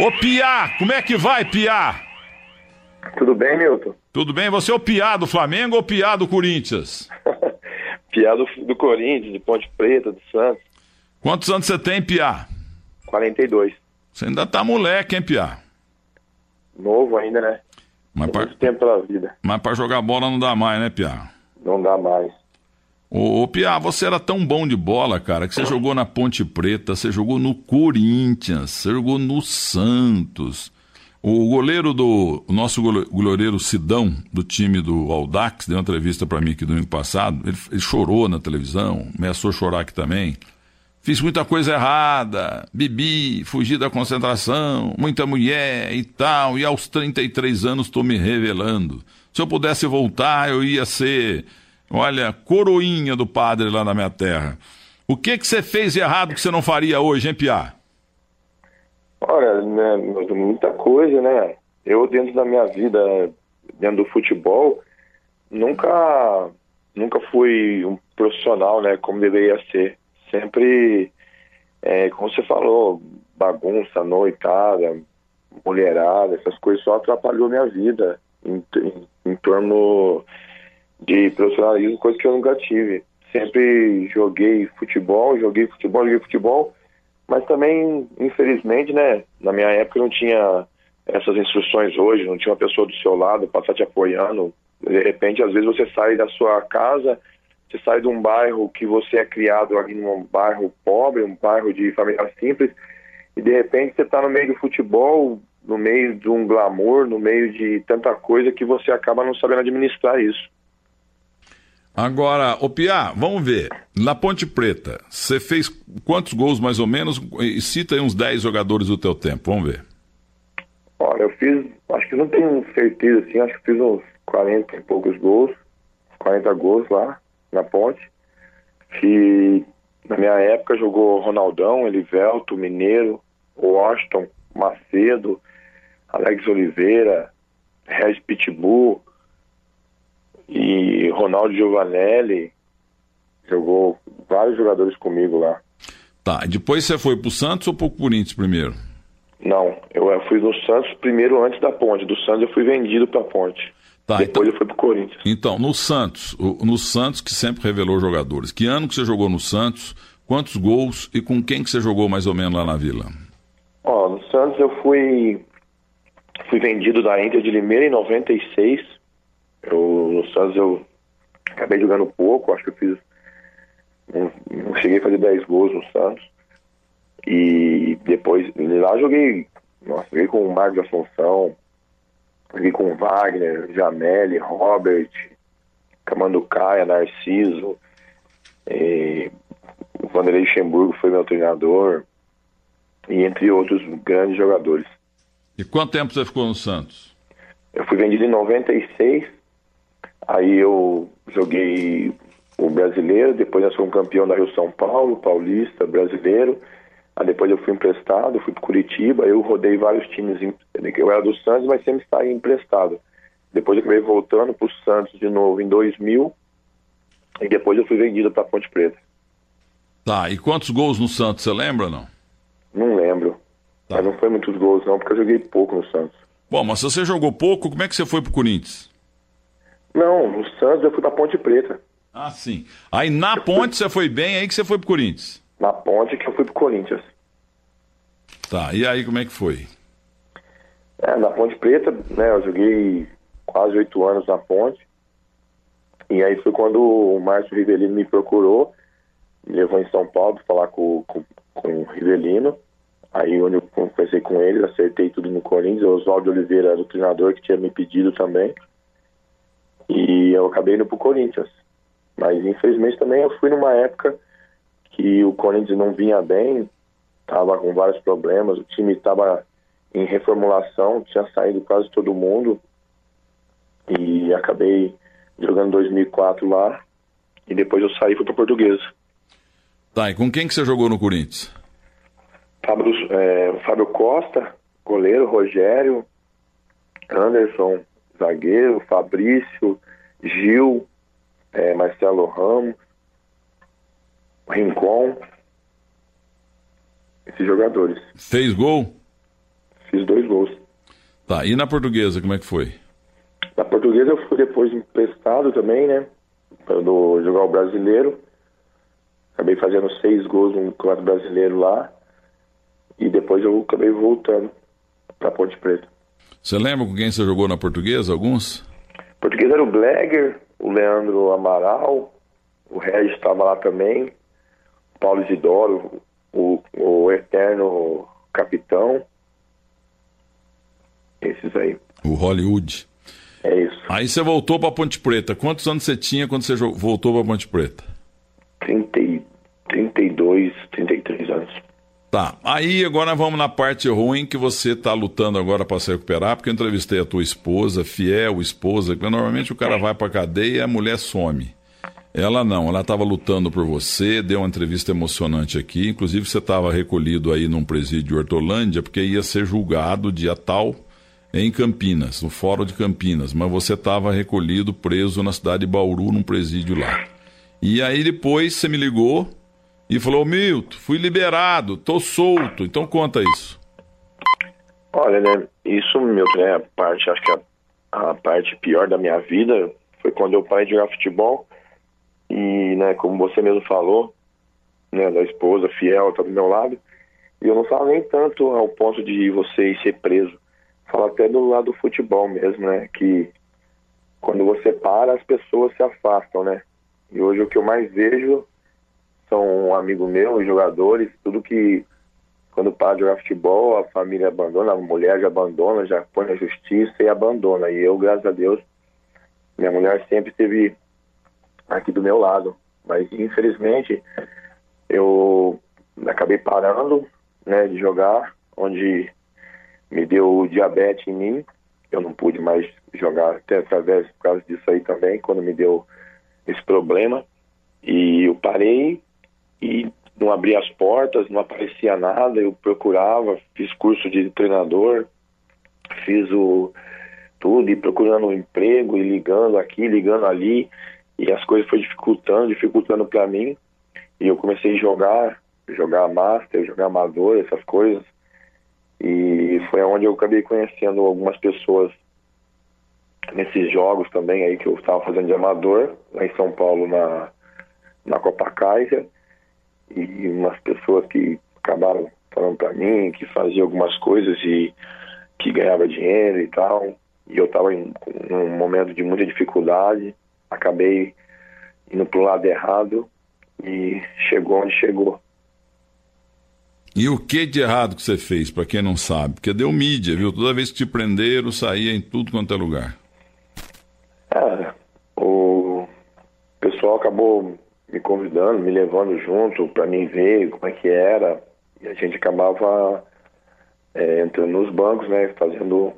Ô Piá, como é que vai, Piá? Tudo bem, Milton? Tudo bem? Você é o Piá do Flamengo ou Piá do Corinthians? Piá do, do Corinthians, de Ponte Preta, do Santos. Quantos anos você tem, Piá? 42. Você ainda tá moleque, hein, Piá? Novo ainda, né? Mas Tem pra, muito tempo pela vida. mas pra jogar bola não dá mais, né, Piá? Não dá mais. Ô, ô Piá, você era tão bom de bola, cara, que você jogou na Ponte Preta, você jogou no Corinthians, você jogou no Santos. O goleiro do. O nosso gole- goleiro Sidão, do time do Aldax, deu uma entrevista pra mim aqui domingo passado. Ele, ele chorou na televisão, ameaçou chorar aqui também. Fiz muita coisa errada, bebi, fugi da concentração, muita mulher e tal, e aos 33 anos estou me revelando. Se eu pudesse voltar, eu ia ser, olha, coroinha do padre lá na minha terra. O que que você fez errado que você não faria hoje, hein, Piá? Olha, né, muita coisa, né? Eu, dentro da minha vida, dentro do futebol, nunca, nunca fui um profissional, né? Como deveria ser. Sempre, é, como você falou, bagunça, noitada, mulherada, essas coisas só atrapalhou minha vida em, em, em torno de profissionalismo, coisa que eu nunca tive. Sempre joguei futebol, joguei futebol, joguei futebol, mas também, infelizmente, né, na minha época não tinha essas instruções hoje, não tinha uma pessoa do seu lado para estar te apoiando. De repente, às vezes você sai da sua casa, você sai de um bairro que você é criado ali num bairro pobre, um bairro de família simples, e de repente você está no meio do futebol, no meio de um glamour, no meio de tanta coisa que você acaba não sabendo administrar isso. Agora, Piá, vamos ver. Na Ponte Preta, você fez quantos gols mais ou menos? E cita aí uns 10 jogadores do teu tempo, vamos ver. Olha, eu fiz, acho que não tenho certeza assim, acho que fiz uns 40 e poucos gols, 40 gols lá na ponte. Que na minha época jogou Ronaldão, Elivelto, Mineiro, Washington, Macedo, Alex Oliveira, Regis Pitbull e Ronaldo Giovanelli. Jogou vários jogadores comigo lá. Tá, e depois você foi pro Santos ou pro Corinthians primeiro? Não, eu fui no Santos primeiro antes da ponte. Do Santos eu fui vendido pra ponte. Tá, Depois então, eu fui pro Corinthians. então, no Santos, no Santos que sempre revelou jogadores. Que ano que você jogou no Santos? Quantos gols e com quem que você jogou mais ou menos lá na Vila? Ó, no Santos eu fui fui vendido da Inter de Limeira em 96. Eu, no Santos eu acabei jogando pouco, acho que eu fiz não, não cheguei a fazer 10 gols no Santos. E depois lá joguei, nossa, joguei com o Marcos Assunção, joguei com o Wagner, Jameli, Robert, Camanducaia, Narciso, e o Vanderlei Luxemburgo foi meu treinador e entre outros grandes jogadores. E quanto tempo você ficou no Santos? Eu fui vendido em 96, aí eu joguei o brasileiro, depois nós fomos campeão da Rio São Paulo, paulista, brasileiro. Aí depois eu fui emprestado, fui para Curitiba, eu rodei vários times. Eu era do Santos, mas sempre saí emprestado. Depois eu acabei voltando para o Santos de novo em 2000 e depois eu fui vendido para Ponte Preta. Tá, e quantos gols no Santos, você lembra ou não? Não lembro. Tá. Mas não foi muitos gols não, porque eu joguei pouco no Santos. Bom, mas se você jogou pouco, como é que você foi pro Corinthians? Não, no Santos eu fui para Ponte Preta. Ah, sim. Aí na ponte você foi bem, aí que você foi pro Corinthians. Na Ponte que eu fui pro Corinthians. Tá, e aí como é que foi? É, na Ponte Preta, né, eu joguei quase oito anos na Ponte. E aí foi quando o Márcio Rivelino me procurou, me levou em São Paulo para falar com, com, com o Rivelino. Aí onde eu conversei com ele, acertei tudo no Corinthians. O Oswaldo Oliveira era o treinador que tinha me pedido também. E eu acabei indo pro Corinthians. Mas infelizmente também eu fui numa época que o Corinthians não vinha bem, estava com vários problemas, o time estava em reformulação, tinha saído quase todo mundo e acabei jogando 2004 lá e depois eu saí e fui para Portuguesa. Tá, e com quem que você jogou no Corinthians? Fábio, é, Fábio Costa, goleiro, Rogério, Anderson, zagueiro, Fabrício, Gil, é, Marcelo Ramos, Rincon, esses jogadores. Fez gol? fiz dois gols. Tá, e na portuguesa, como é que foi? Na portuguesa eu fui depois emprestado também, né? Para jogar o brasileiro. Acabei fazendo seis gols no campeonato brasileiro lá. E depois eu acabei voltando para Ponte Preta. Você lembra com quem você jogou na portuguesa, alguns? Português era o Bleger, o Leandro Amaral, o Regis estava lá também, o Paulo Isidoro, o, o eterno capitão. Esses aí. O Hollywood. É isso. Aí você voltou para Ponte Preta. Quantos anos você tinha quando você voltou para Ponte Preta? 30, 32, 33 anos. Tá. Aí agora vamos na parte ruim que você está lutando agora para se recuperar, porque eu entrevistei a tua esposa, fiel esposa, que normalmente o cara vai para cadeia e a mulher some. Ela não, ela estava lutando por você, deu uma entrevista emocionante aqui. Inclusive, você estava recolhido aí num presídio de Hortolândia, porque ia ser julgado dia tal em Campinas, no Fórum de Campinas. Mas você estava recolhido, preso na cidade de Bauru, num presídio lá. E aí depois você me ligou e falou, Milton, fui liberado, tô solto. Então conta isso. Olha, né, isso, Milton, é a parte, acho que a, a parte pior da minha vida foi quando eu parei de jogar futebol e, né, como você mesmo falou, né, da esposa fiel tá do meu lado, e eu não falo nem tanto ao ponto de você ser preso. Falo até do lado do futebol mesmo, né, que quando você para, as pessoas se afastam, né? E hoje o que eu mais vejo são um amigo meu, jogadores, tudo que quando para de jogar futebol, a família abandona, a mulher já abandona, já põe na justiça e abandona. E eu, graças a Deus, minha mulher sempre esteve aqui do meu lado. Mas infelizmente eu acabei parando né, de jogar, onde me deu diabetes em mim. Eu não pude mais jogar até através por causa disso aí também, quando me deu esse problema. E eu parei e não abria as portas, não aparecia nada, eu procurava, fiz curso de treinador, fiz o tudo, e procurando um emprego, e ligando aqui, ligando ali, e as coisas foi dificultando, dificultando para mim, e eu comecei a jogar, jogar master, jogar amador, essas coisas, e foi onde eu acabei conhecendo algumas pessoas nesses jogos também aí que eu estava fazendo de amador, lá em São Paulo, na, na Copa Kaiser, e umas pessoas que acabaram falando para mim que fazia algumas coisas e que ganhava dinheiro e tal. E eu estava em um momento de muita dificuldade, acabei indo para o lado errado e chegou onde chegou. E o que de errado que você fez, para quem não sabe? Porque deu mídia, viu? Toda vez que te prenderam, saía em tudo quanto é lugar. É, o pessoal acabou me convidando, me levando junto para mim ver como é que era. E a gente acabava é, entrando nos bancos, né, fazendo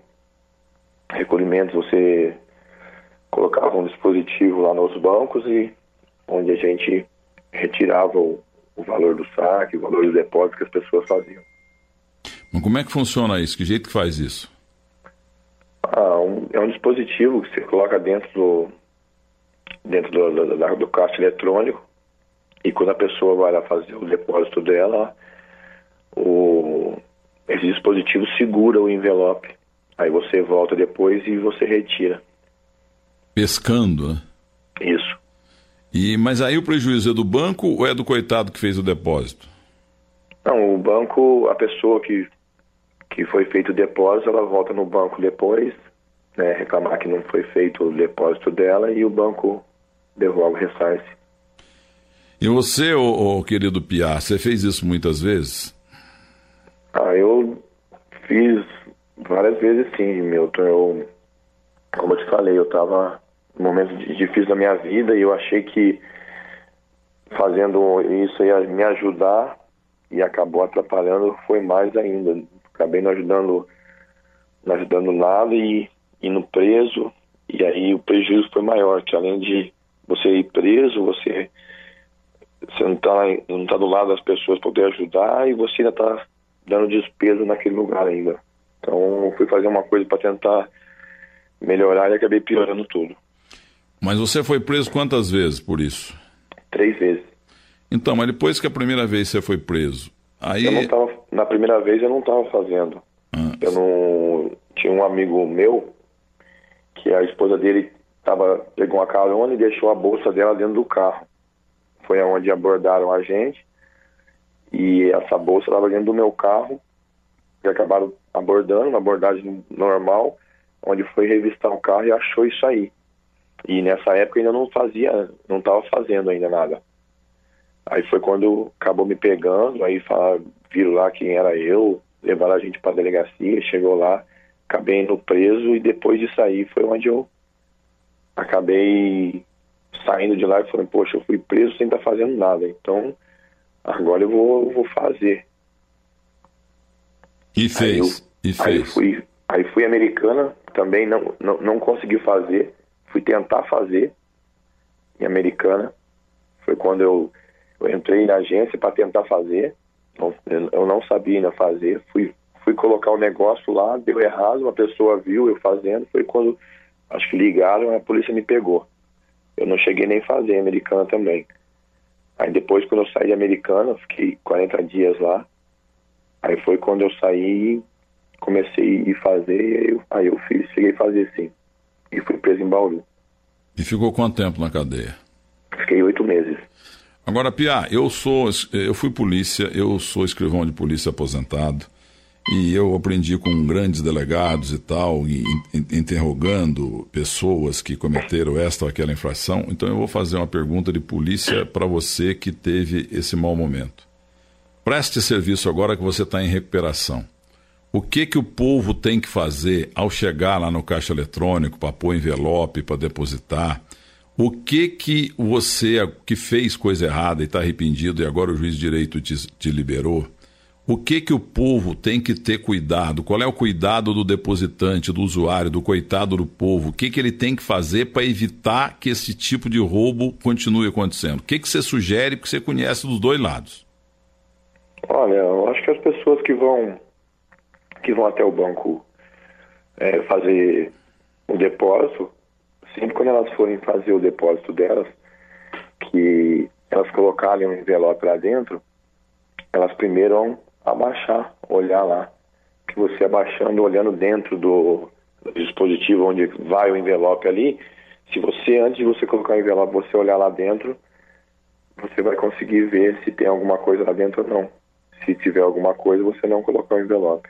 recolhimentos. Você colocava um dispositivo lá nos bancos e onde a gente retirava o, o valor do saque, o valor do depósito que as pessoas faziam. Mas como é que funciona isso? Que jeito que faz isso? Ah, um, é um dispositivo que você coloca dentro do, dentro do, do, do caixa eletrônico e quando a pessoa vai lá fazer o depósito dela, o, esse dispositivo segura o envelope. Aí você volta depois e você retira. Pescando, né? Isso. E, mas aí o prejuízo é do banco ou é do coitado que fez o depósito? Não, o banco, a pessoa que, que foi feito o depósito, ela volta no banco depois, né, reclamar que não foi feito o depósito dela e o banco devolve o ressarce. E você, ô, ô, querido Piá, você fez isso muitas vezes? Ah, eu fiz várias vezes sim, Milton. Eu, como eu te falei, eu estava num momento difícil da minha vida e eu achei que fazendo isso ia me ajudar e acabou atrapalhando, foi mais ainda. Acabei não ajudando, não ajudando nada e indo preso, e aí o prejuízo foi maior, que além de você ir preso, você, você não está não tá do lado das pessoas para poder ajudar e você ainda está dando despesa naquele lugar ainda. Então eu fui fazer uma coisa para tentar melhorar e acabei piorando tudo. Mas você foi preso quantas vezes por isso? Três vezes. Então, mas depois que a primeira vez você foi preso, aí... Eu não tava, na primeira vez eu não estava fazendo. Ah. Eu não. Tinha um amigo meu que a esposa dele tava, pegou uma carona e deixou a bolsa dela dentro do carro. Foi aonde abordaram a gente. E essa bolsa estava dentro do meu carro. E acabaram abordando, uma abordagem normal, onde foi revistar o carro e achou isso aí. E nessa época ainda não fazia, não estava fazendo ainda nada. Aí foi quando acabou me pegando, aí falaram, viram lá quem era eu, levaram a gente para a delegacia, chegou lá, acabei indo preso e depois de sair foi onde eu acabei saindo de lá e falando, poxa, eu fui preso sem estar tá fazendo nada, então agora eu vou, vou fazer. E fez, eu, e fez. Aí fui, aí fui americana, também não, não, não consegui fazer, fui tentar fazer em americana, foi quando eu, eu entrei na agência para tentar fazer, eu não sabia ainda fazer, fui, fui colocar o um negócio lá, deu errado, uma pessoa viu eu fazendo, foi quando acho que ligaram, a polícia me pegou. Eu não cheguei nem a fazer americana também. Aí depois, quando eu saí de americana, fiquei 40 dias lá. Aí foi quando eu saí, comecei a fazer, aí eu, aí eu fiz, cheguei a fazer sim. E fui preso em Bauru. E ficou quanto tempo na cadeia? Fiquei oito meses. Agora, Pia, eu sou, eu fui polícia, eu sou escrivão de polícia aposentado. E eu aprendi com grandes delegados e tal, e, interrogando pessoas que cometeram esta ou aquela infração. Então eu vou fazer uma pergunta de polícia para você que teve esse mau momento. Preste serviço agora que você está em recuperação. O que que o povo tem que fazer ao chegar lá no caixa eletrônico para pôr envelope, para depositar? O que que você que fez coisa errada e está arrependido e agora o juiz de direito te, te liberou? O que que o povo tem que ter cuidado? Qual é o cuidado do depositante, do usuário, do coitado do povo? O que que ele tem que fazer para evitar que esse tipo de roubo continue acontecendo? O que que você sugere porque você conhece dos dois lados? Olha, eu acho que as pessoas que vão que vão até o banco é, fazer o depósito, sempre quando elas forem fazer o depósito delas, que elas colocarem um envelope lá dentro, elas primeiro abaixar, olhar lá. Que você abaixando, olhando dentro do, dispositivo onde vai o envelope ali, se você, antes de você colocar o envelope, você olhar lá dentro, você vai conseguir ver se tem alguma coisa lá dentro ou não. Se tiver alguma coisa, você não colocar o envelope.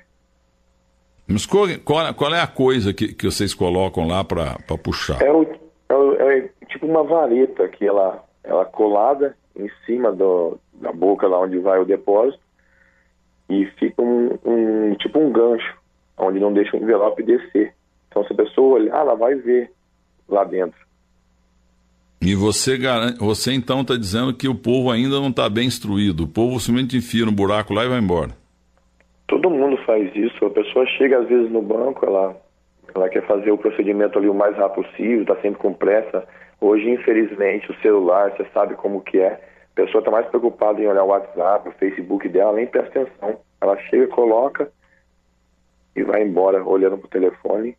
Mas qual, qual, qual é a coisa que, que vocês colocam lá para puxar? É, o, é, o, é, tipo uma vareta que ela, ela colada em cima do, da boca lá onde vai o depósito e fica um, um, tipo um gancho, onde não deixa o envelope descer. Então, se a pessoa olhar, ela vai ver lá dentro. E você, você então está dizendo que o povo ainda não está bem instruído. O povo simplesmente enfia no buraco lá e vai embora. Todo mundo faz isso. A pessoa chega às vezes no banco, ela, ela quer fazer o procedimento ali o mais rápido possível, está sempre com pressa. Hoje, infelizmente, o celular, você sabe como que é a pessoa está mais preocupada em olhar o WhatsApp, o Facebook dela, nem presta atenção. Ela chega, coloca e vai embora olhando para o telefone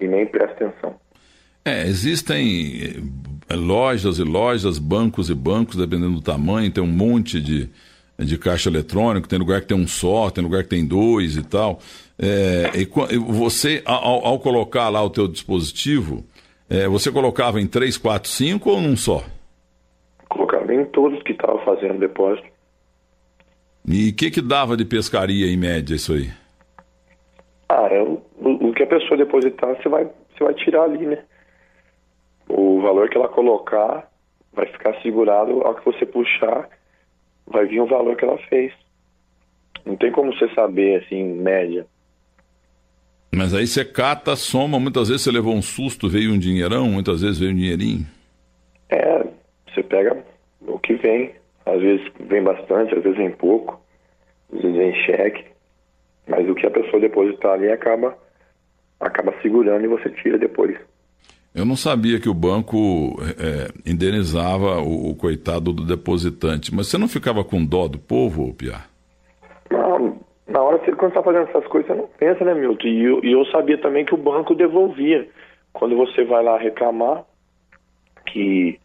e nem presta atenção. É, existem eh, lojas e lojas, bancos e bancos, dependendo do tamanho, tem um monte de, de caixa eletrônico, tem lugar que tem um só, tem lugar que tem dois e tal. É, e você, ao, ao, colocar lá o teu dispositivo, é, você colocava em 3, 4, 5 ou num só? Colocava em todos que estavam fazendo depósito. E o que, que dava de pescaria em média isso aí? Ah, é o, o, que a pessoa depositar, você vai, você vai tirar ali, né? O valor que ela colocar vai ficar segurado, ao que você puxar, vai vir o valor que ela fez. Não tem como você saber, assim, em média. Mas aí você cata, soma, muitas vezes você levou um susto, veio um dinheirão, muitas vezes veio um dinheirinho. É, você pega o que vem. Às vezes vem bastante, às vezes vem pouco, às vezes vem cheque. Mas o que a pessoa depositar ali acaba, acaba segurando e você tira depois. Eu não sabia que o banco é, indenizava o, o, coitado do depositante, mas você não ficava com dó do povo, Piar? Não, na hora que quando está fazendo essas coisas, você não pensa, né, Milton? E eu, e eu sabia também que o banco devolvia. Quando você vai lá reclamar, que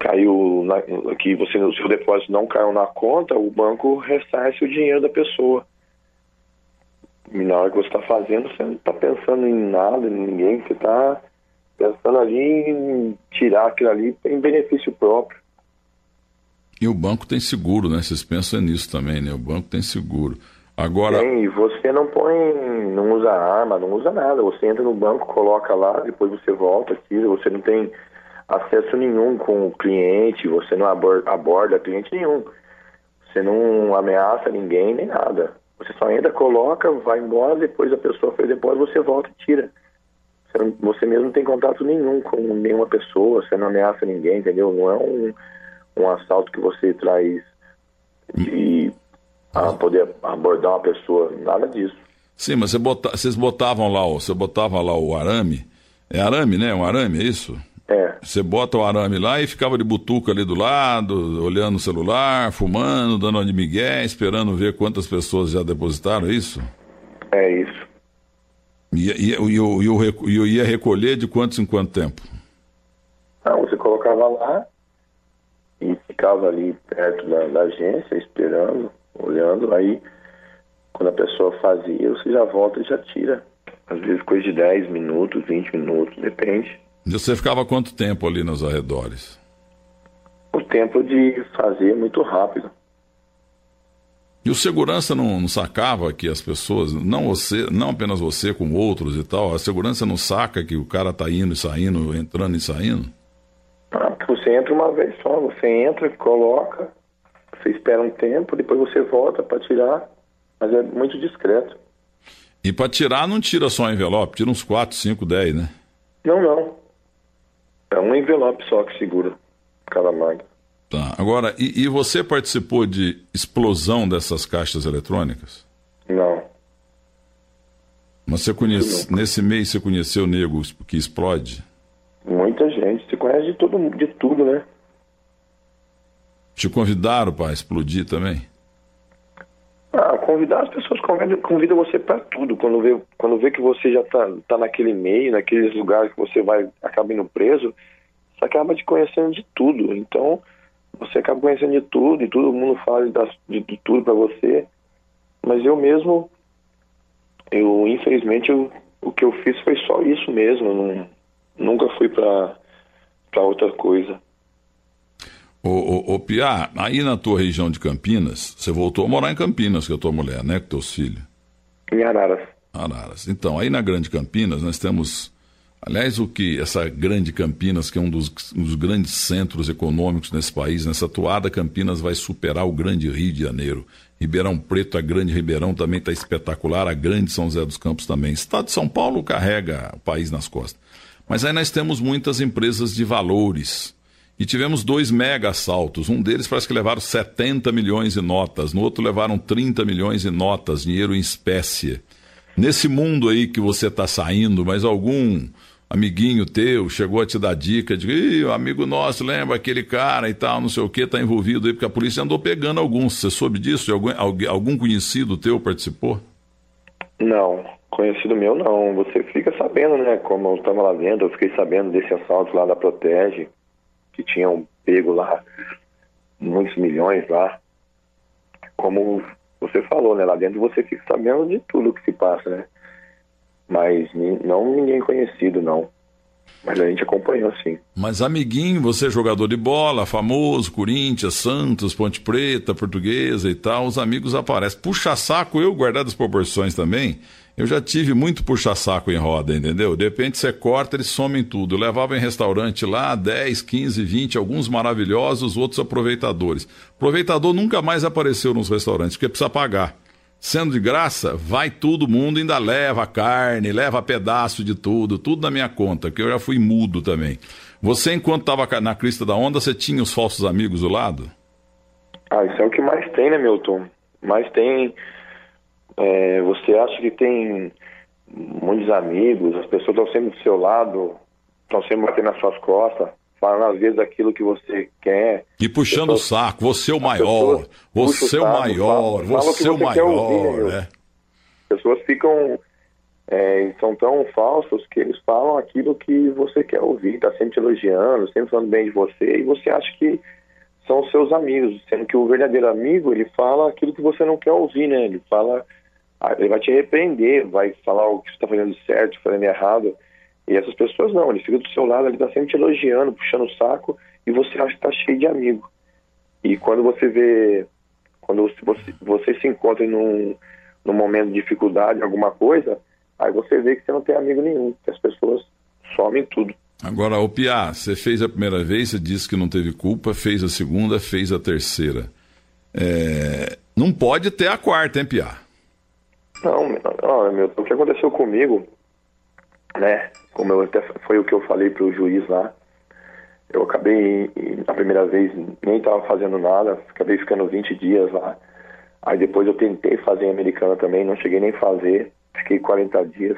caiu na, que você o seu depósito não caiu na conta, o banco ressarce o dinheiro da pessoa. E na hora que você está fazendo, você não está pensando em nada, em ninguém, você está pensando ali em tirar aquilo ali em benefício próprio. E o banco tem seguro, né? Vocês pensam nisso também, né? O banco tem seguro. Agora. Tem, e você não põe, não usa arma, não usa nada. Você entra no banco, coloca lá, depois você volta, tira. Você não tem acesso nenhum com o cliente, você não aborda, aborda cliente nenhum. Você não ameaça ninguém nem nada. Você só entra, coloca, vai embora, depois a pessoa fez depósito, você volta e tira. Você, não, você mesmo não tem contato nenhum com nenhuma pessoa, você não ameaça ninguém, entendeu? Não é um, um assalto que você traz de a poder abordar uma pessoa, nada disso. Sim, mas você bota, vocês botavam lá, você botava lá o arame, é arame, né? Um arame, é isso? É. Você bota o arame lá e ficava de butuca ali do lado, olhando o celular, fumando, dando de migué, esperando ver quantas pessoas já depositaram, é isso? É isso. E, e, e, eu, eu, eu ia recolher de quantos em quanto tempo? Não, você colocava lá e ficava ali perto da, da agência, esperando, olhando, aí quando a pessoa fazia, você já volta e já tira. Às vezes coisa de 10 minutos, 20 minutos, depende. E você ficava quanto tempo ali nos arredores? O tempo de fazer muito rápido. E o segurança não, não, sacava que as pessoas, não você, não apenas você, com outros e tal, a segurança não saca que o cara tá indo e saindo, entrando e saindo? Ah, você entra uma vez só, você entra, coloca, você espera um tempo, depois você volta para tirar, mas é muito discreto. E para tirar não tira só envelope, tira uns 4, 5, 10, né? Não, não. É um envelope só que segura cada máquina. Tá. Agora, e, e, você participou de explosão dessas caixas eletrônicas? Não. Mas você conhece, nesse mês você conheceu nego que explode? Muita gente. Você conhece de, todo, de tudo, né? Te convidaram para explodir também? Ah, convidar as pessoas convidam, convidam você para tudo. Quando vê, quando vê que você já está tá naquele meio, naqueles lugares que você vai acaba indo preso, você acaba te conhecendo de tudo. Então, você acaba conhecendo de tudo e todo mundo fala de, de tudo para você. Mas eu mesmo, eu infelizmente, eu, o que eu fiz foi só isso mesmo. Não, nunca fui para outra coisa. Ô, ô, ô Pia, aí na tua região de Campinas, você voltou a morar em Campinas com a tua mulher, né? Com teus filhos. Em Araras. Araras. Então, aí na Grande Campinas, nós temos. Aliás, o que essa grande Campinas, que é um dos, um dos grandes centros econômicos nesse país, nessa toada, Campinas vai superar o grande Rio de Janeiro. Ribeirão Preto, a grande Ribeirão também está espetacular, a grande São José dos Campos também. Estado de São Paulo carrega o país nas costas. Mas aí nós temos muitas empresas de valores e tivemos dois mega assaltos. Um deles parece que levaram 70 milhões de notas, no outro levaram 30 milhões de notas, dinheiro em espécie. Nesse mundo aí que você está saindo, mas algum amiguinho teu chegou a te dar dica de amigo nosso lembra aquele cara e tal, não sei o que, está envolvido aí, porque a polícia andou pegando alguns. Você soube disso? Algum, algum conhecido teu participou? Não, conhecido meu não. Você fica sabendo, né? Como eu estava lá dentro, eu fiquei sabendo desse assalto lá da Protege que tinham pego lá muitos milhões lá. Como você falou, né? Lá dentro você fica sabendo de tudo que se passa, né? Mas não ninguém conhecido, não. Mas a gente acompanhou, sim. Mas, amiguinho, você é jogador de bola, famoso, Corinthians, Santos, Ponte Preta, Portuguesa e tal, os amigos aparecem. Puxa saco, eu, guardado as proporções também, eu já tive muito puxa-saco em roda, entendeu? De repente você corta, eles somem tudo. Eu levava em restaurante lá 10, 15, 20, alguns maravilhosos, outros aproveitadores. Aproveitador nunca mais apareceu nos restaurantes, porque precisa pagar. Sendo de graça, vai todo mundo, ainda leva carne, leva pedaço de tudo, tudo na minha conta, que eu já fui mudo também. Você, enquanto estava na crista da onda, você tinha os falsos amigos do lado? Ah, isso é o que mais tem, né, Milton? Mais tem é, você acha que tem muitos amigos, as pessoas estão sempre do seu lado, estão sempre batendo nas suas costas, falando às vezes aquilo que você quer. E puxando pessoas, o saco, você é o maior, você é o maior, você é o maior, né? As pessoas ficam, é, são tão falsos que eles falam aquilo que você quer ouvir, tá sempre te elogiando, sempre falando bem de você, e você acha que são seus amigos, sendo que o verdadeiro amigo, ele fala aquilo que você não quer ouvir, né? Ele fala ele vai te repreender, vai falar o que você está fazendo certo, fazendo errado. E essas pessoas não, ele fica do seu lado, ele está sempre te elogiando, puxando o saco, e você acha que está cheio de amigo. E quando você vê, quando você, você se encontra num, num momento de dificuldade, alguma coisa, aí você vê que você não tem amigo nenhum, que as pessoas somem tudo. Agora, o Piá, você fez a primeira vez, você disse que não teve culpa, fez a segunda, fez a terceira. É... Não pode ter a quarta, hein, Piá? Não, não, meu, o que aconteceu comigo, né? Como eu até foi o que eu falei para o juiz lá. Eu acabei, na primeira vez, nem estava fazendo nada, acabei ficando 20 dias lá. Aí depois eu tentei fazer em Americana também, não cheguei nem a fazer, fiquei 40 dias.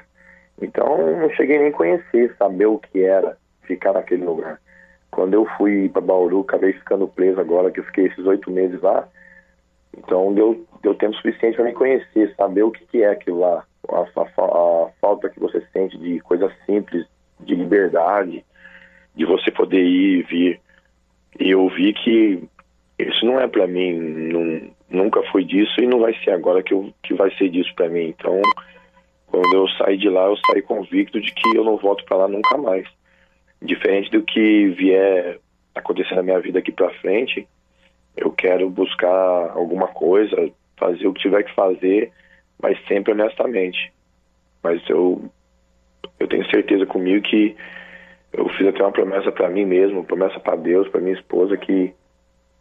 Então não cheguei nem a conhecer, saber o que era ficar naquele lugar. Quando eu fui para Bauru, acabei ficando preso agora, que eu fiquei esses oito meses lá. Então deu, deu tempo suficiente para me conhecer, saber o que, que é aquilo lá. A, a, a, falta que você sente de coisas simples, de liberdade, de você poder ir e vir. E eu vi que isso não é para mim, não, nunca foi disso e não vai ser agora que, eu, que vai ser disso para mim. Então, quando eu saí de lá, eu saí convicto de que eu não volto para lá nunca mais. Diferente do que vier acontecer na minha vida aqui para frente, eu quero buscar alguma coisa, fazer o que tiver que fazer, mas sempre honestamente. Mas eu, eu tenho certeza comigo que eu fiz até uma promessa para mim mesmo, uma promessa para Deus, para minha esposa, que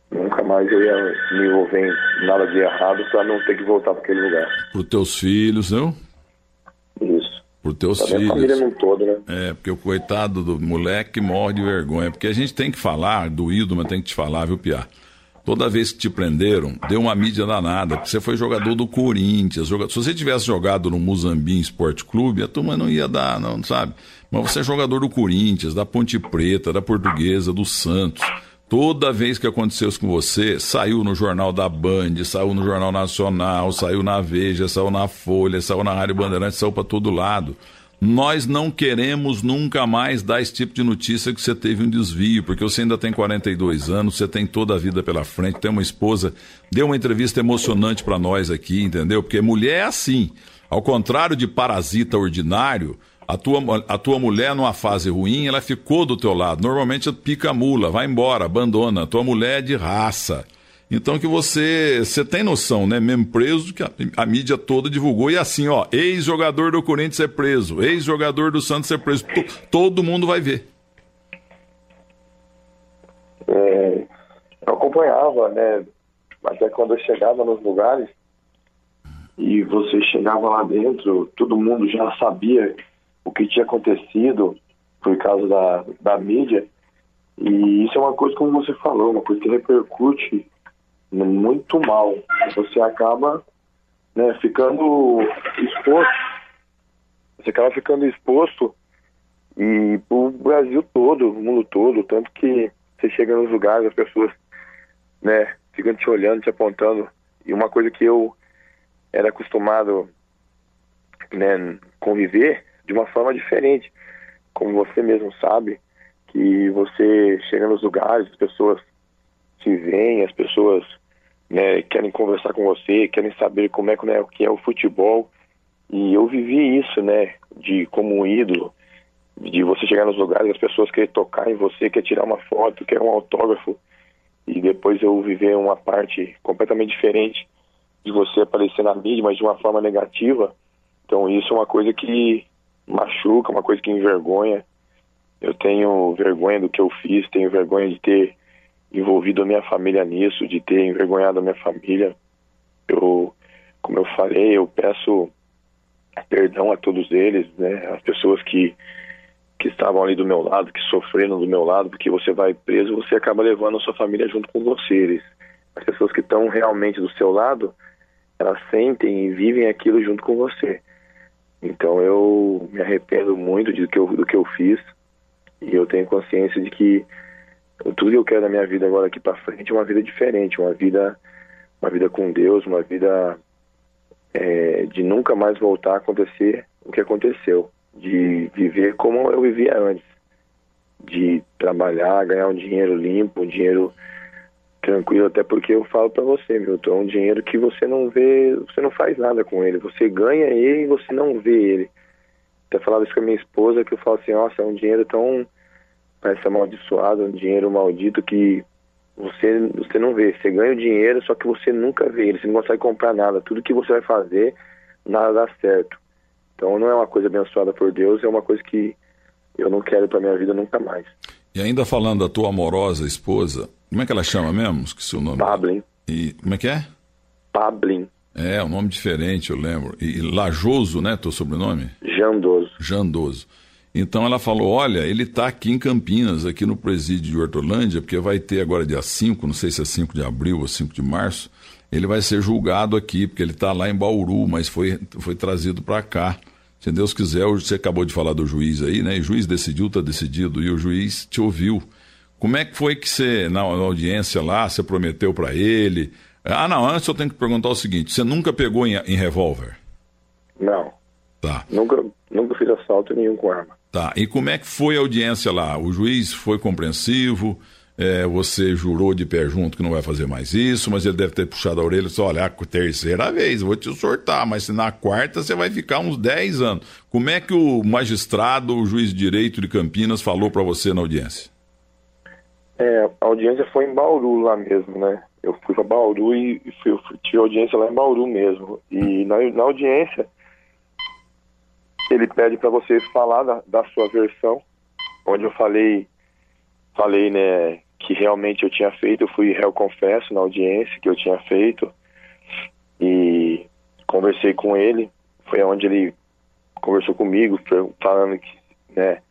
nunca mais eu ia me envolver em nada de errado para não ter que voltar para aquele lugar. Para teus filhos, não? Isso. Por teus pra filhos. família não todo, né? É, porque o coitado do moleque morre de vergonha. Porque a gente tem que falar, doído, mas tem que te falar, viu, Piá? Toda vez que te prenderam, deu uma mídia danada, porque você foi jogador do Corinthians. Se você tivesse jogado no Muzambim Esporte Clube, a turma não ia dar, não, sabe? Mas você é jogador do Corinthians, da Ponte Preta, da Portuguesa, do Santos. Toda vez que aconteceu isso com você, saiu no Jornal da Band, saiu no Jornal Nacional, saiu na Veja, saiu na Folha, saiu na Rádio Bandeirante, saiu para todo lado. Nós não queremos nunca mais dar esse tipo de notícia que você teve um desvio, porque você ainda tem 42 anos, você tem toda a vida pela frente, tem uma esposa, deu uma entrevista emocionante para nós aqui, entendeu? Porque mulher é assim. Ao contrário de parasita ordinário, a tua, a tua mulher numa fase ruim, ela ficou do teu lado. Normalmente pica a mula, vai embora, abandona. A tua mulher é de raça. Então que você, você tem noção, né? Mesmo preso, que a, a mídia toda divulgou. E assim, ó, ex-jogador do Corinthians é preso, ex-jogador do Santos é preso. T todo mundo vai ver. É, eu acompanhava, né? Até quando eu chegava nos lugares e você chegava lá dentro, todo mundo já sabia o que tinha acontecido por causa da, da mídia. E isso é uma coisa, como você falou, uma coisa que repercute muito mal. Você acaba né, ficando exposto. Você acaba ficando exposto e o Brasil todo, o mundo todo, tanto que você chega nos lugares, as pessoas né, ficam te olhando, te apontando. E uma coisa que eu era acostumado né, conviver de uma forma diferente. Como você mesmo sabe, que você chega nos lugares, as pessoas te veem, as pessoas né, querem conversar com você, querem saber como é né, que é o futebol. E eu vivi isso, né, de como um ídolo, de você chegar nos lugares, as pessoas querem tocar em você, quer tirar uma foto, quer um autógrafo. E depois eu viver uma parte completamente diferente de você aparecer na mídia, mas de uma forma negativa. Então isso é uma coisa que machuca, uma coisa que envergonha. Eu tenho vergonha do que eu fiz, tenho vergonha de ter envolvido a minha família nisso, de ter envergonhado a minha família. Eu, como eu falei, eu peço perdão a todos eles, né? As pessoas que que estavam ali do meu lado, que sofreram do meu lado, porque você vai preso, você acaba levando a sua família junto com você. Eles, as pessoas que estão realmente do seu lado, elas sentem e vivem aquilo junto com você. Então eu me arrependo muito do que eu, do que eu fiz e eu tenho consciência de que tudo que eu quero na minha vida agora aqui para frente é uma vida diferente, uma vida, uma vida com Deus, uma vida é, de nunca mais voltar a acontecer o que aconteceu, de viver como eu vivia antes, de trabalhar, ganhar um dinheiro limpo, um dinheiro Tranquilo, até porque eu falo para você, Milton, é um dinheiro que você não vê, você não faz nada com ele. Você ganha ele e você não vê ele. Até falava isso com a minha esposa, que eu falo assim, nossa, é um dinheiro tão, parece amaldiçoado, um dinheiro maldito que você, você não vê. Você ganha o dinheiro, só que você nunca vê ele, você não consegue comprar nada. Tudo que você vai fazer, nada dá certo. Então não é uma coisa abençoada por Deus, é uma coisa que eu não quero para minha vida nunca mais. E ainda falando da tua amorosa esposa, como é que ela chama mesmo? Esqueci o nome. Pablin. E como é que é? Pablin. É, um nome diferente, eu lembro. E Lajoso, né, teu sobrenome? Jandoso. Jandoso. Então ela falou: olha, ele está aqui em Campinas, aqui no presídio de Hortolândia, porque vai ter agora dia 5, não sei se é 5 de abril ou 5 de março, ele vai ser julgado aqui, porque ele está lá em Bauru, mas foi, foi trazido para cá. Se Deus quiser, você acabou de falar do juiz aí, né? E o juiz decidiu, está decidido, e o juiz te ouviu. Como é que foi que você, na, na audiência lá, você prometeu para ele? Ah, não, antes eu tenho que perguntar o seguinte: você nunca pegou em, em revólver? Não. Tá. Nunca, nunca fiz assalto nenhum com arma. Tá. E como é que foi a audiência lá? O juiz foi compreensivo? É, você jurou de pé junto que não vai fazer mais isso, mas ele deve ter puxado a orelha e disse: olha, a terceira vez, vou te sortar, mas se na quarta você vai ficar uns 10 anos. Como é que o magistrado, o juiz de direito de Campinas, falou para você na audiência? É, a audiência foi em Bauru lá mesmo, né? Eu fui para Bauru e fui, tive audiência lá em Bauru mesmo. E na, na audiência, ele pede para você falar da, da sua versão, onde eu falei, falei, né, que realmente eu tinha feito, eu fui réu confesso na audiência que eu tinha feito e conversei com ele, foi onde ele conversou comigo, falando que, né,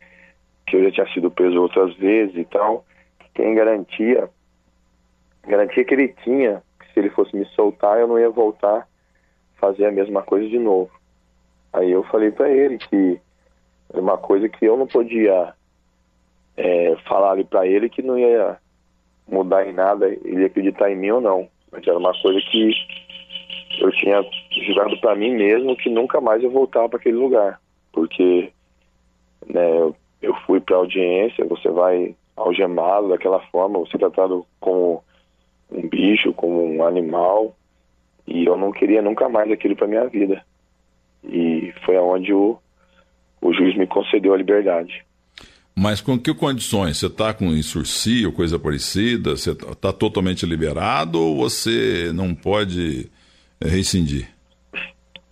que eu já tinha sido preso outras vezes e tal, tem garantia, garantia que ele tinha, que se ele fosse me soltar, eu não ia voltar a fazer a mesma coisa de novo. Aí eu falei para ele que era uma coisa que eu não podia é, falar ali para ele que não ia mudar em nada, ele ia acreditar em mim ou não. Mas era uma coisa que eu tinha jurado para mim mesmo que nunca mais eu voltava para aquele lugar, porque né, eu fui para audiência, você vai algemado daquela forma, você é tratado como um bicho, como um animal, e eu não queria nunca mais aquilo para minha vida. E foi aonde o, o juiz me concedeu a liberdade. Mas com que condições? Você está com insursi ou coisa parecida? Você está tá totalmente liberado ou você não pode é, rescindir?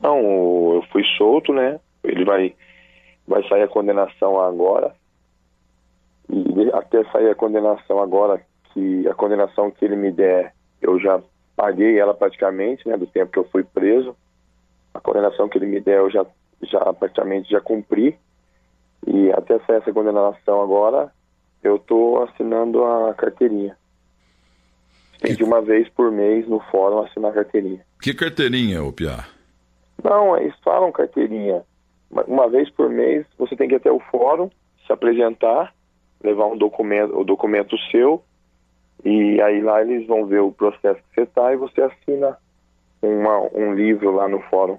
Não, eu fui solto, né? Ele vai, vai sair a condenação agora. E até sair a condenação agora, que a condenação que ele me der, eu já paguei ela praticamente, né? Do tempo que eu fui preso. A condenação que ele me der, eu já, já praticamente já cumpri. E até sair essa condenação agora, eu estou assinando a carteirinha. Tem de uma vez por mês no fórum assinar a carteirinha. Que carteirinha, ô Piá? Não, eles falam carteirinha. Uma vez por mês você tem que ir até o fórum, se apresentar, levar um documento, o documento seu, e aí lá eles vão ver o processo que você está e você assina uma, um livro lá no fórum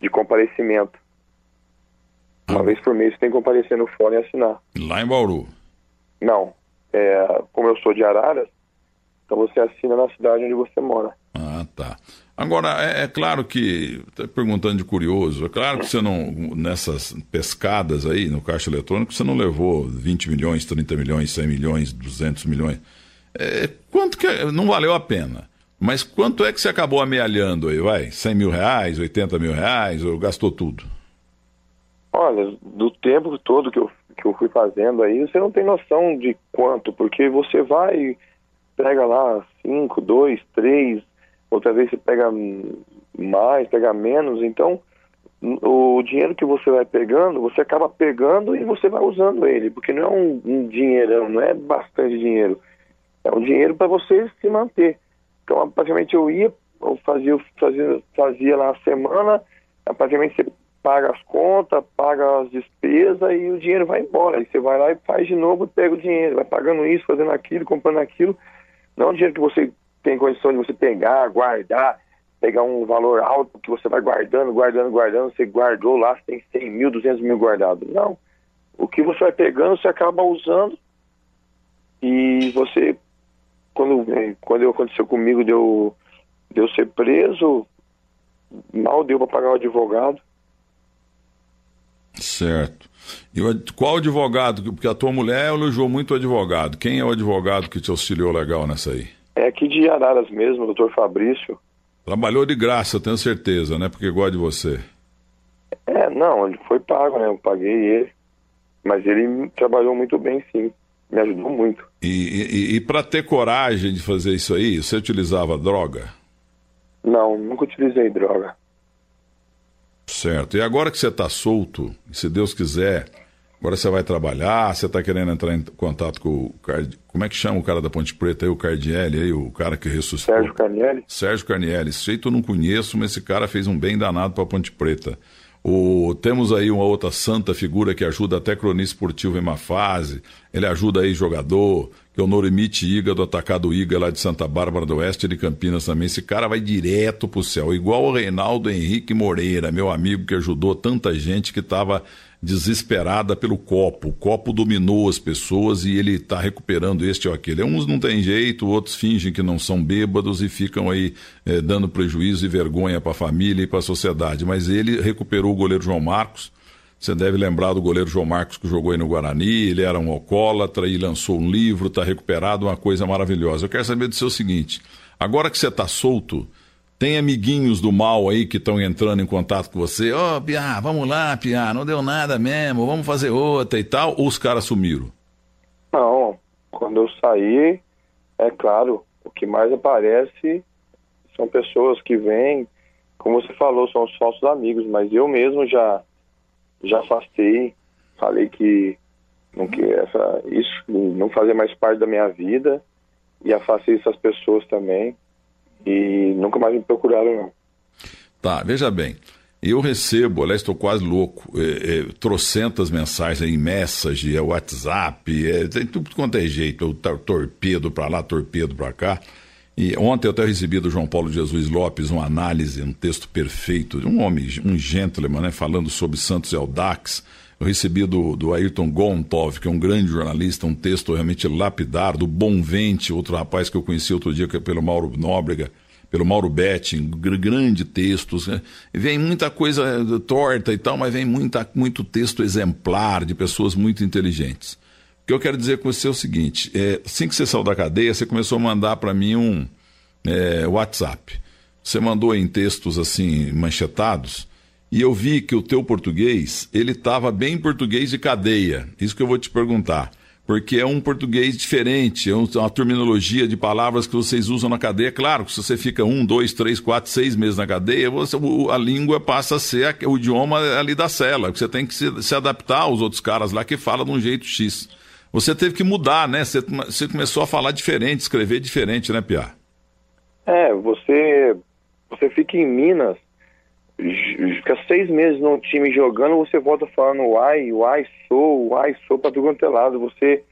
de comparecimento. Uma ah. vez por mês você tem que comparecer no fórum e assinar. Lá em Bauru? Não. É, como eu sou de Araras, então você assina na cidade onde você mora. Ah, tá. Agora, é, é claro que, perguntando de curioso, é claro que você não, nessas pescadas aí no caixa eletrônico, você não levou 20 milhões, 30 milhões, 100 milhões, 200 milhões. É, quanto que, é, não valeu a pena. Mas quanto é que você acabou amealhando aí, vai? 100 mil reais, 80 mil reais, ou gastou tudo? Olha, do tempo todo que eu, que eu fui fazendo aí, você não tem noção de quanto, porque você vai, pega lá 5, 2, 3, outra vez você pega mais, pega menos, então o dinheiro que você vai pegando, você acaba pegando e você vai usando ele, porque não é um, um dinheirão, não é bastante dinheiro, é um dinheiro para você se manter. Então, praticamente eu ia, eu fazia, fazia, fazia lá a semana, praticamente você paga as contas, paga as despesas e o dinheiro vai embora. Aí você vai lá e faz de novo, pega o dinheiro, vai pagando isso, fazendo aquilo, comprando aquilo. Não é um dinheiro que você tem condição de você pegar, guardar, pegar um valor alto que você vai guardando, guardando, guardando, você guardou lá, você tem 100 mil, 200 mil guardados. Não. O que você vai pegando, você acaba usando e você quando, quando aconteceu comigo, deu, deu ser preso, mal deu para pagar o advogado. Certo. E qual advogado? Porque a tua mulher elogiou muito o advogado. Quem é o advogado que te auxiliou legal nessa aí? É aqui de Araras mesmo, o doutor Fabrício. Trabalhou de graça, tenho certeza, né? Porque gosta de você. É, não, ele foi pago, né? Eu paguei ele. Mas ele trabalhou muito bem, sim. Me ajudou muito. E, e, e para ter coragem de fazer isso aí, você utilizava droga? Não, nunca utilizei droga. Certo. E agora que você está solto, se Deus quiser, agora você vai trabalhar, você está querendo entrar em contato com o. Card... Como é que chama o cara da Ponte Preta aí, o Cardielli aí, o cara que ressuscitou? Sérgio Carnielli? Sérgio Carnielli. Esse jeito eu não conheço, mas esse cara fez um bem danado para a Ponte Preta. O, temos aí uma outra santa figura que ajuda até cronista esportivo em uma fase. Ele ajuda aí jogador, que é o Norimite Iga, do Atacado Iga, lá de Santa Bárbara do Oeste, de Campinas também. Esse cara vai direto pro céu, igual o Reinaldo Henrique Moreira, meu amigo que ajudou tanta gente que estava desesperada pelo copo. O copo dominou as pessoas e ele está recuperando este ou aquele. Uns não tem jeito, outros fingem que não são bêbados e ficam aí eh, dando prejuízo e vergonha para a família e para a sociedade. Mas ele recuperou o goleiro João Marcos. Você deve lembrar do goleiro João Marcos que jogou aí no Guarani, ele era um alcoólatra e lançou um livro, está recuperado, uma coisa maravilhosa. Eu quero saber do seu seguinte: agora que você está solto, tem amiguinhos do mal aí que estão entrando em contato com você. Ô, oh, Piá, vamos lá, Piá, não deu nada mesmo, vamos fazer outra e tal. Ou os caras sumiram? Não, quando eu saí, é claro, o que mais aparece são pessoas que vêm, como você falou, são os falsos amigos, mas eu mesmo já, já afastei, falei que não que essa, isso não fazia mais parte da minha vida e afastei essas pessoas também e nunca mais me procuraram, não. Tá, veja bem. Eu recebo, aliás, estou quase louco, é, é, trocentas mensagens em message, é WhatsApp, é, tem tudo quanto é jeito, torpedo para lá, torpedo para cá. E ontem eu até recebi do João Paulo Jesus Lopes uma análise, um texto perfeito, um homem, um gentleman, né, falando sobre Santos e Aldax. Eu recebi do, do Ayrton Gontov, que é um grande jornalista, um texto realmente lapidar, do Bonvente, outro rapaz que eu conheci outro dia, que é pelo Mauro Nóbrega, pelo Mauro Betting, grande textos. Né? Vem muita coisa eh, torta e tal, mas vem muita, muito texto exemplar de pessoas muito inteligentes. O que eu quero dizer com você é o seguinte: é, assim que você saiu da cadeia, você começou a mandar para mim um é, WhatsApp. Você mandou em textos assim, manchetados e eu vi que o teu português, ele estava bem português de cadeia. Isso que eu vou te perguntar. Porque é um português diferente, é uma terminologia de palavras que vocês usam na cadeia. Claro que se você fica um, dois, três, quatro, seis meses na cadeia, você, a língua passa a ser o idioma ali da cela. Você tem que se, se adaptar aos outros caras lá que falam de um jeito X. Você teve que mudar, né? Você, você começou a falar diferente, escrever diferente, né, Pia? É, você, você fica em Minas fica seis meses num time jogando, você volta falando uai, uai, sou, uai, sou para tudo quanto é lado. Você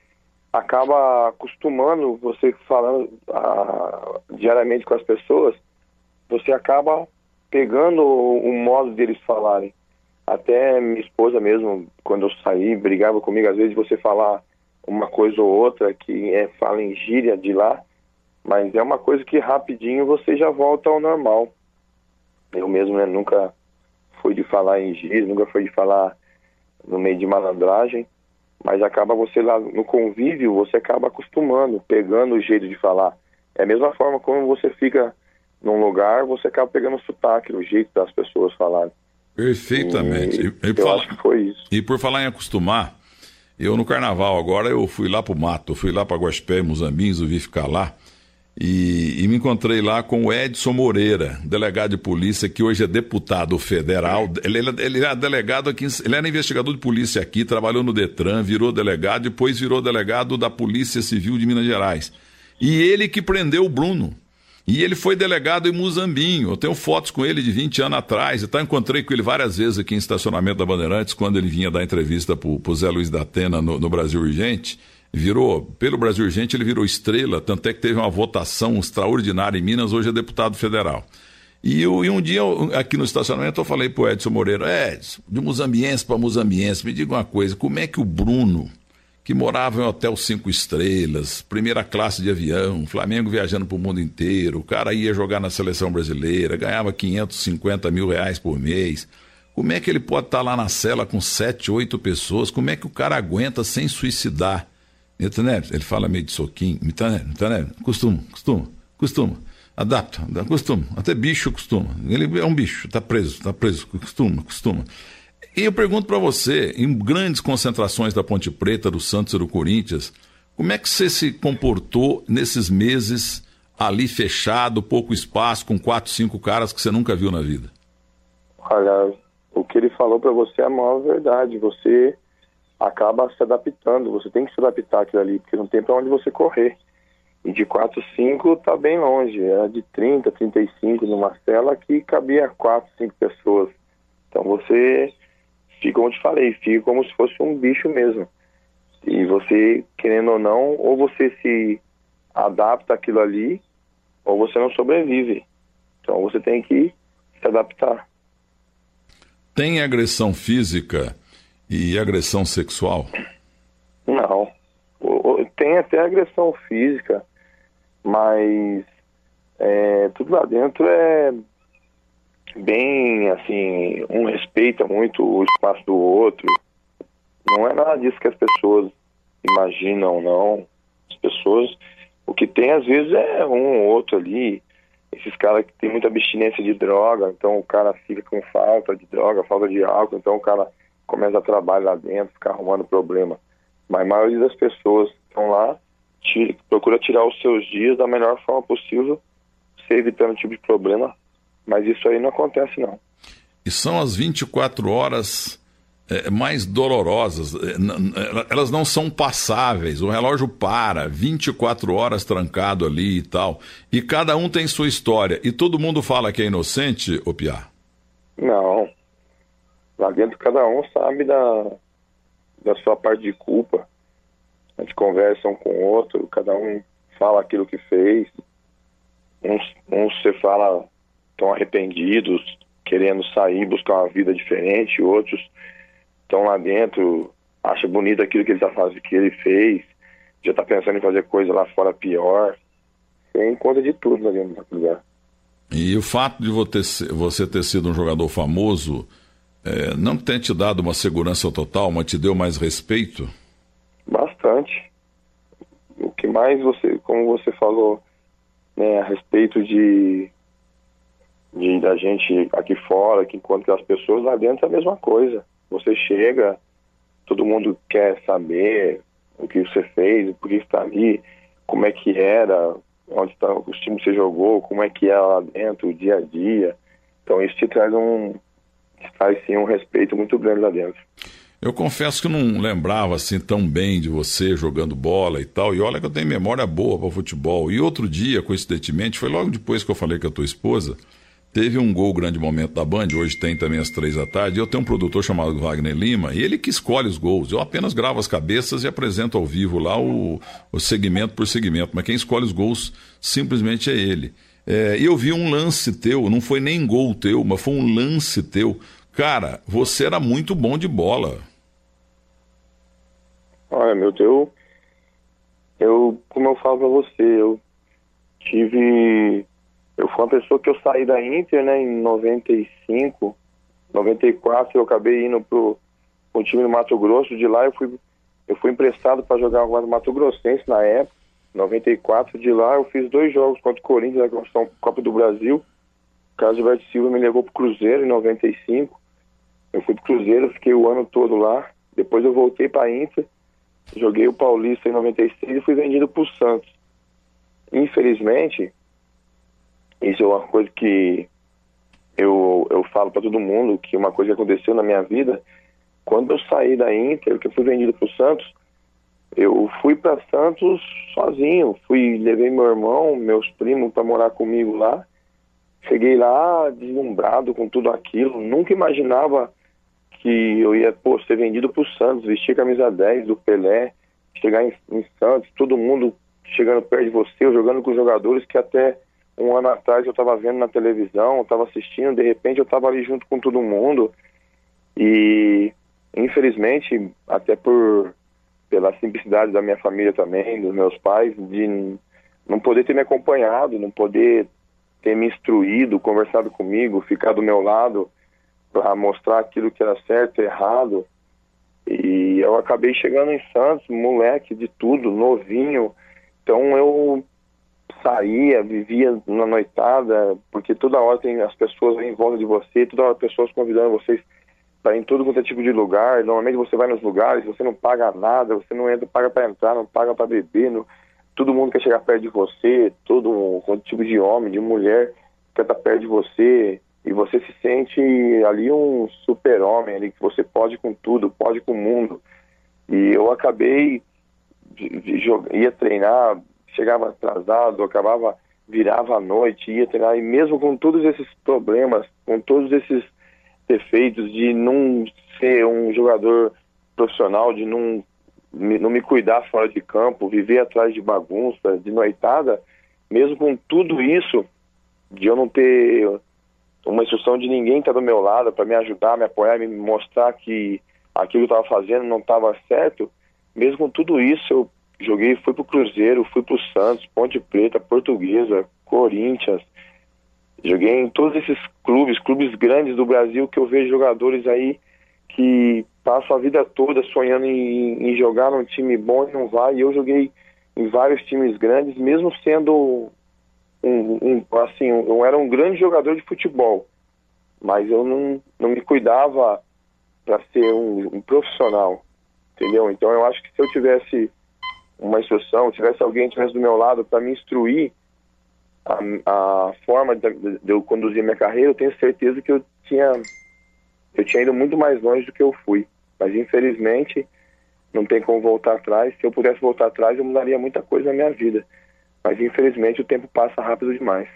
acaba acostumando, você falando ah, diariamente com as pessoas, você acaba pegando o, modo deles falarem. Até minha esposa mesmo, quando eu saí, brigava comigo, às vezes você falar uma coisa ou outra que é, fala em gíria de lá, mas é uma coisa que rapidinho você já volta ao normal. Eu mesmo né, nunca fui de falar em giz, nunca fui de falar no meio de malandragem, mas acaba você lá no convívio, você acaba acostumando, pegando o jeito de falar. É a mesma forma como você fica num lugar, você acaba pegando o sotaque, o jeito das pessoas falarem. Perfeitamente. E, e eu fala... acho que foi isso. E por falar em acostumar, eu no carnaval agora eu fui lá pro mato, fui lá para Guaspé, Muzambins, eu vi ficar lá. E, e, me encontrei lá com o Edson Moreira, delegado de polícia, que hoje é deputado federal. Ele, ele, era delegado aqui, ele era investigador de polícia aqui, trabalhou no Detran, virou delegado, depois virou delegado da Polícia Civil de Minas Gerais. E ele que prendeu o Bruno. E ele foi delegado em Muzambinho. Eu tenho fotos com ele de 20 anos atrás. Então, encontrei com ele várias vezes aqui em estacionamento da Bandeirantes, quando ele vinha dar entrevista para o Zé Luiz da Atena no, no Brasil Urgente virou, pelo Brasil Urgente, ele virou estrela, tanto é que teve uma votação extraordinária em Minas, hoje é deputado federal. E, eu, e um dia, aqui no estacionamento, eu falei para o Edson Moreira, Edson, de Muzambiense para Muzambiense, me diga uma coisa, como é que o Bruno, que moravam em hotel cinco estrelas, primeira classe de avião, Flamengo viajando para o mundo inteiro, o cara ia jogar na seleção brasileira, ganhava 550 mil reais por mês. Como é que ele pode estar tá lá na cela com sete, oito pessoas? Como é que o cara aguenta sem suicidar? Entendeu? Ele fala meio de soquinho, entendeu? entendeu? Costuma, costuma, costuma. Adapta, costuma. Até bicho costuma. Ele é um bicho, está preso, está preso, costuma, costuma. E eu pergunto para você, em grandes concentrações da Ponte Preta, do Santos e do Corinthians, como é que você se comportou nesses meses ali fechado, pouco espaço, com quatro, cinco caras que você nunca viu na vida? Olha, o que ele falou para você é a maior verdade. Você acaba se adaptando, você tem que se adaptar aquilo ali, porque não tem para onde você correr. E de 4, 5 está bem longe. Era de 30, 35 numa cela que cabia 4, 5 pessoas. Então você fica, te falei, fica como se fosse um bicho mesmo. E você, querendo ou não, ou você se adapta àquilo ali, ou você não sobrevive. Então você tem que se adaptar. Tem agressão física e agressão sexual? Não. Tem até agressão física, mas é, tudo lá dentro é bem assim, um respeita muito o espaço do outro. Não é nada disso que as pessoas imaginam, não. As pessoas, o que tem às vezes é um ou outro ali, esses caras que tem muita abstinência de droga, então o cara fica com falta de droga, falta de álcool, então o cara começa a trabalhar lá dentro, fica arrumando problema. Mas a maioria das pessoas estão lá, tira, procura tirar os seus dias da melhor forma possível, se evitando tipo de problema, mas isso aí não acontece, não. E são as 24 horas é, mais dolorosas. É, elas não são passáveis. O relógio para, 24 horas trancado ali e tal. E cada um tem sua história. E todo mundo fala que é inocente, ô Piá? Não. Lá dentro cada um sabe da, da sua parte de culpa. Eles conversam com o outro, cada um fala aquilo que fez. Uns, uns você fala estão arrependidos, querendo sair, buscar uma vida diferente, outros estão lá dentro, acha bonito aquilo que ele tá fazendo, que ele fez, já está pensando em fazer coisa lá fora pior. Tem conta de tudo lá dentro lugar. E o fato de você ter sido um jogador famoso é, não tem te dado uma segurança total, mas te deu mais respeito? Bastante. O que mais você, como você falou, né, a respeito de de, da gente aqui fora, que enquanto as pessoas lá dentro é a mesma coisa. Você chega, todo mundo quer saber o que você fez, por que está ali, como é que era, onde está os times que você jogou, como é que é lá dentro, o dia a dia. Então isso te traz um traz sim um respeito muito grande lá dentro. Eu confesso que não lembrava assim tão bem de você jogando bola e tal. E olha que eu tenho memória boa para futebol. E outro dia, coincidentemente, foi logo depois que eu falei com a tua esposa, Teve um gol grande momento da Band, hoje tem também às três da tarde. Eu tenho um produtor chamado Wagner Lima e ele que escolhe os gols. Eu apenas gravo as cabeças e apresento ao vivo lá o, o segmento por segmento, mas quem escolhe os gols simplesmente é ele. É, eu vi um lance teu, não foi nem gol teu, mas foi um lance teu. Cara, você era muito bom de bola. Olha, meu Deus, eu, como eu falo pra você, eu tive eu fui uma pessoa que eu saí da Inter, né, em 95, 94, eu acabei indo pro, pro time do Mato Grosso, de lá eu fui, eu fui emprestado para jogar no Mato Grossense na época, 94, de lá eu fiz dois jogos contra o Corinthians na Copa do Brasil, o Carlos Alberto Silva me levou pro Cruzeiro em 95, eu fui pro Cruzeiro, fiquei o ano todo lá, depois eu voltei para Inter, joguei o Paulista em 96 e fui vendido pro Santos. Infelizmente, isso é uma coisa que eu, eu falo para todo mundo, que uma coisa que aconteceu na minha vida, quando eu saí da Inter, que eu fui vendido para o Santos, eu fui para Santos sozinho, fui levei meu irmão, meus primos para morar comigo lá. Cheguei lá deslumbrado com tudo aquilo, nunca imaginava que eu ia pô, ser vendido para o Santos, vestir camisa 10 do Pelé, chegar em, em Santos, todo mundo chegando perto de você, jogando com jogadores que até um ano atrás eu estava vendo na televisão, estava assistindo, de repente eu estava ali junto com todo mundo. E infelizmente até por pela simplicidade da minha família também, dos meus pais, de não poder ter me acompanhado, não poder ter me instruído, conversado comigo, ficar do meu lado para mostrar aquilo que era certo errado. E eu acabei chegando em Santos, moleque de tudo, novinho. Então eu saía, vivia na noitada, porque toda hora tem as pessoas em volta de você, toda hora pessoas convidando vocês para em todo quanto é tipo de lugar. Normalmente você vai nos lugares, você não paga nada, você não entra, paga para entrar, não paga para beber, não, todo mundo quer chegar perto de você, todo quanto tipo de homem, de mulher quer estar perto de você e você se sente ali um super-homem ali que você pode com tudo, pode com o mundo. E eu acabei de, de jogar, ia treinar, chegava atrasado, acabava virava à noite, ia treinar e mesmo com todos esses problemas, com todos esses defeitos de não ser um jogador profissional, de não não me cuidar fora de campo, viver atrás de bagunça, de noitada, mesmo com tudo isso, de eu não ter uma instrução de ninguém estar tá do meu lado para me ajudar, me apoiar, me mostrar que aquilo que eu estava fazendo não estava certo, mesmo com tudo isso, eu joguei, fui pro Cruzeiro, fui pro Santos, Ponte Preta, Portuguesa, Corinthians, joguei em todos esses clubes, clubes grandes do Brasil que eu vejo jogadores aí que passam a vida toda sonhando em, em jogar num time bom e não vai. E eu joguei em vários times grandes, mesmo sendo um, um, assim, eu era um grande jogador de futebol, mas eu não, não me cuidava para ser um, um, profissional, entendeu? Então eu acho que se eu tivesse uma instrução, tivesse alguém tivesse do meu lado para me instruir a, a forma de, de, eu conduzir minha carreira, eu tenho certeza que eu tinha eu tinha ido muito mais longe do que eu fui. Mas infelizmente não tem como voltar atrás. Se eu pudesse voltar atrás, eu mudaria muita coisa na minha vida. Mas infelizmente o tempo passa rápido demais.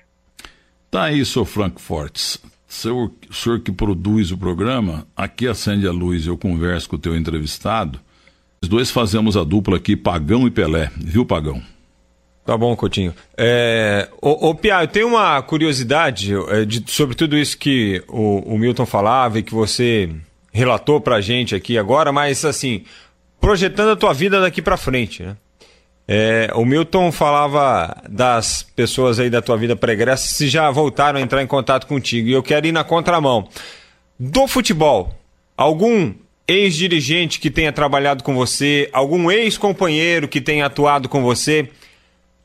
Tá aí, seu Frank Fortes. Seu, o senhor que produz o programa, aqui acende a luz, eu converso com o teu entrevistado. Os dois fazemos a dupla aqui, Pagão e Pelé. Viu, Pagão? Tá bom, Coutinho. É, ô, ô Pia, eu tenho uma curiosidade é, de, sobre tudo isso que o, o, Milton falava e que você relatou pra gente aqui agora, mas assim, projetando a tua vida daqui pra frente, né? É, o Milton falava das pessoas aí da tua vida pregressa se já voltaram a entrar em contato contigo. E eu quero ir na contramão. Do futebol, algum ex-dirigente que tenha trabalhado com você, algum ex-companheiro que tenha atuado com você,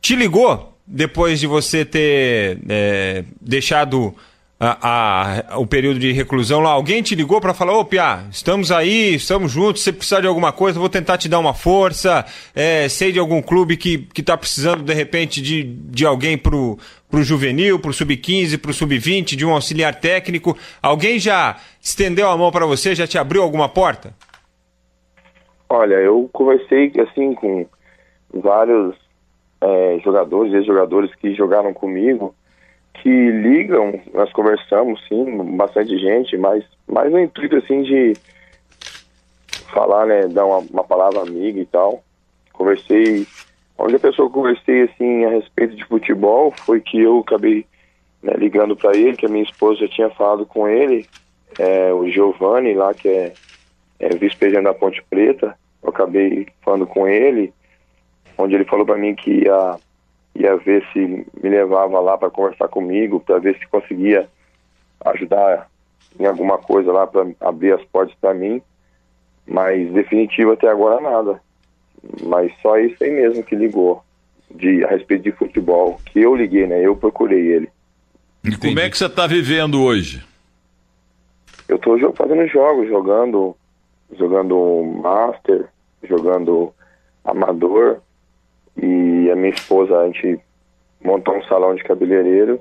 te ligou depois de você ter é, deixado a, a, o período de reclusão lá? Alguém te ligou para falar: Ô Pia, estamos aí, estamos juntos, se precisar de alguma coisa, vou tentar te dar uma força. É, sei de algum clube que, que tá precisando de repente de, de alguém pro, pro juvenil, pro sub-15, pro sub-20, de um auxiliar técnico. Alguém já estendeu a mão para você, já te abriu alguma porta? Olha, eu conversei assim com vários é, jogadores, ex-jogadores que jogaram comigo, que ligam, nós conversamos, sim, bastante gente, mas mais no intuito, assim, de falar, né, dar uma, uma palavra amiga e tal. Conversei, a única pessoa que conversei, assim, a respeito de futebol foi que eu acabei né, ligando para ele, que a minha esposa já tinha falado com ele, é, o Giovanni lá, que é, é vice-presidente da Ponte Preta, eu acabei falando com ele, onde ele falou para mim que ia, ia ver se me levava lá para conversar comigo, para ver se conseguia ajudar em alguma coisa lá para abrir as portas para mim. Mas definitivo até agora nada. Mas só isso aí mesmo que ligou de a respeito de futebol, que eu liguei, né? Eu procurei ele. E como é que você está vivendo hoje? Eu estou fazendo jogos, jogando, jogando Master, jogando Amador, e a minha esposa, a gente montou um salão de cabeleireiro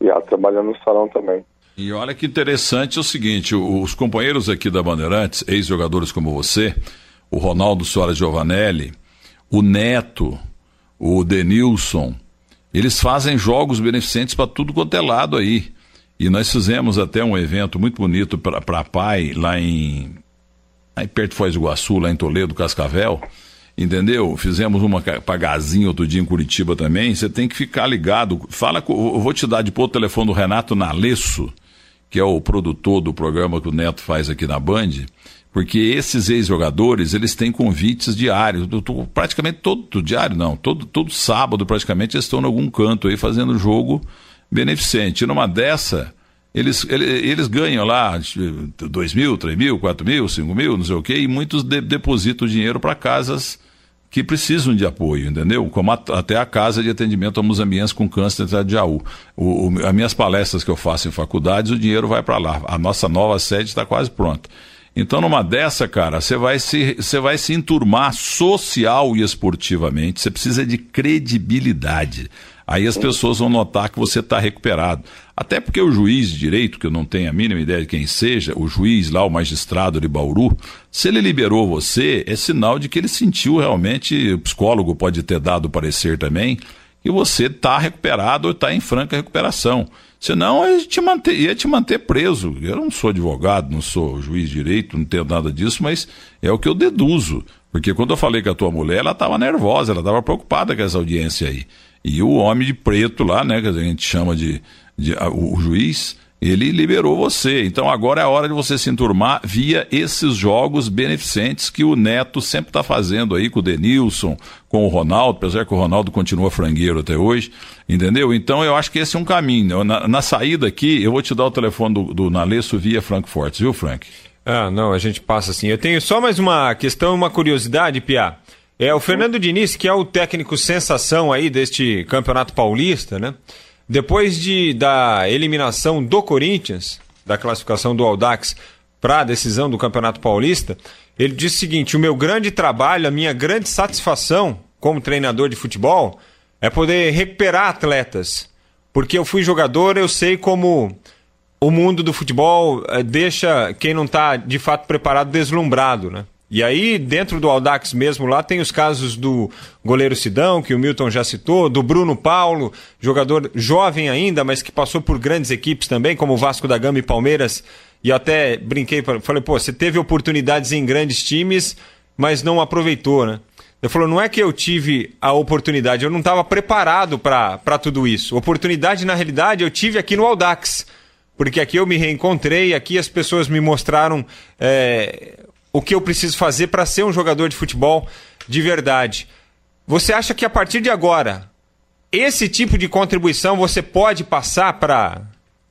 e ela trabalhando no salão também. E olha que interessante é o seguinte, os companheiros aqui da Bandeirantes, ex-jogadores como você, o Ronaldo Soares Giovanelli, o Neto, o Denilson, eles fazem jogos beneficentes para tudo quanto é lado aí. E nós fizemos até um evento muito bonito para pai lá em, aí perto de Foz do Iguaçu, lá em Toledo, Cascavel entendeu? Fizemos uma pagazinha outro dia em Curitiba também. Você tem que ficar ligado. Fala, eu vou te dar depois o telefone do Renato Nalesso, que é o produtor do programa que o Neto faz aqui na Band. porque esses ex-jogadores, eles têm convites diários, praticamente todo diário, não, todo, todo sábado praticamente eles estão em algum canto aí fazendo jogo beneficente. E numa dessa, eles, eles, eles ganham lá 2 mil, 3 mil, 4 mil, 5 mil, não sei o quê, e muitos de, depositam dinheiro para casas que precisam de apoio, entendeu? Como a, até a casa de atendimento a muzambienses com câncer de Jaú. O, o, as minhas palestras que eu faço em faculdades, o dinheiro vai para lá. A nossa nova sede está quase pronta. Então, numa dessa, cara, você vai se, você vai se enturmar social e esportivamente. Você precisa de credibilidade. Aí as pessoas vão notar que você está recuperado. Até porque o juiz de direito, que eu não tenho a mínima ideia de quem seja, o juiz lá, o magistrado de Bauru, se ele liberou você, é sinal de que ele sentiu realmente, o psicólogo pode ter dado parecer também, que você está recuperado ou está em franca recuperação. Senão ia te, manter, ia te manter preso. Eu não sou advogado, não sou juiz de direito, não tenho nada disso, mas é o que eu deduzo. Porque quando eu falei com a tua mulher, ela estava nervosa, ela estava preocupada com essa audiência aí. E o homem de preto lá, né, que a gente chama de, de o, juiz, ele liberou você. Então agora é a hora de você se enturmar via esses jogos beneficentes que o Neto sempre está fazendo aí com o Denilson, com o Ronaldo, apesar que o Ronaldo continua frangueiro até hoje, entendeu? Então eu acho que esse é um caminho. Na, na saída aqui, eu vou te dar o telefone do, do Nalesso via Frankfurt, viu, Frank? Ah, não, a gente passa assim. Eu tenho só mais uma questão, uma curiosidade, Pia. É, o Fernando Diniz, que é o técnico sensação aí deste Campeonato Paulista, né? Depois de, da eliminação do Corinthians, da classificação do Aldax para a decisão do Campeonato Paulista, ele disse o seguinte: o meu grande trabalho, a minha grande satisfação como treinador de futebol é poder recuperar atletas. Porque eu fui jogador, eu sei como o mundo do futebol eh, deixa quem não está de fato preparado deslumbrado, né? E aí, dentro do Aldax mesmo, lá tem os casos do goleiro Sidão, que o Milton já citou, do Bruno Paulo, jogador jovem ainda, mas que passou por grandes equipes também, como o Vasco da Gama e Palmeiras. E até brinquei, falei, pô, você teve oportunidades em grandes times, mas não aproveitou, né? Ele falou, não é que eu tive a oportunidade, eu não estava preparado para tudo isso. Oportunidade, na realidade, eu tive aqui no Aldax. Porque aqui eu me reencontrei, aqui as pessoas me mostraram é, o que eu preciso fazer para ser um jogador de futebol de verdade. Você acha que a partir de agora, esse tipo de contribuição você pode passar para